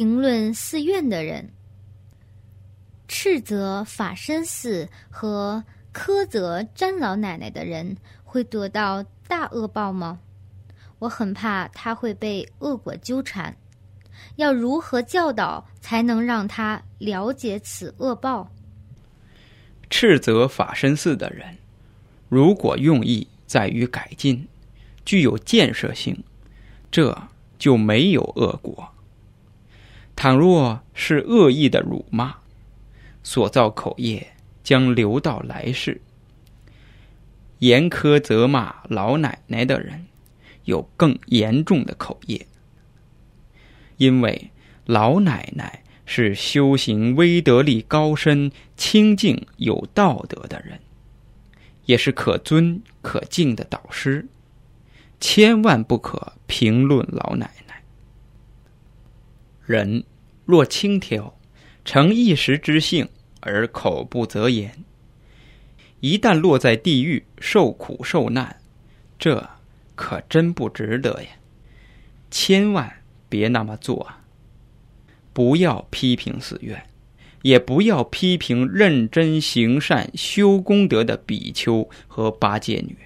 评论寺院的人。斥责法身寺和苛责詹老奶奶的人会得到大恶报吗？我很怕他会被恶果纠缠。要如何教导才能让他了解此恶报？斥责法身寺的人，如果用意在于改进，具有建设性，这就没有恶果。倘若是恶意的辱骂，所造口业将留到来世。严苛责骂老奶奶的人，有更严重的口业。因为老奶奶是修行威德力高深、清净有道德的人，也是可尊可敬的导师，千万不可评论老奶奶。人若轻佻，成一时之性而口不择言，一旦落在地狱受苦受难，这可真不值得呀！千万。别那么做啊！不要批评寺院，也不要批评认真行善、修功德的比丘和八戒女。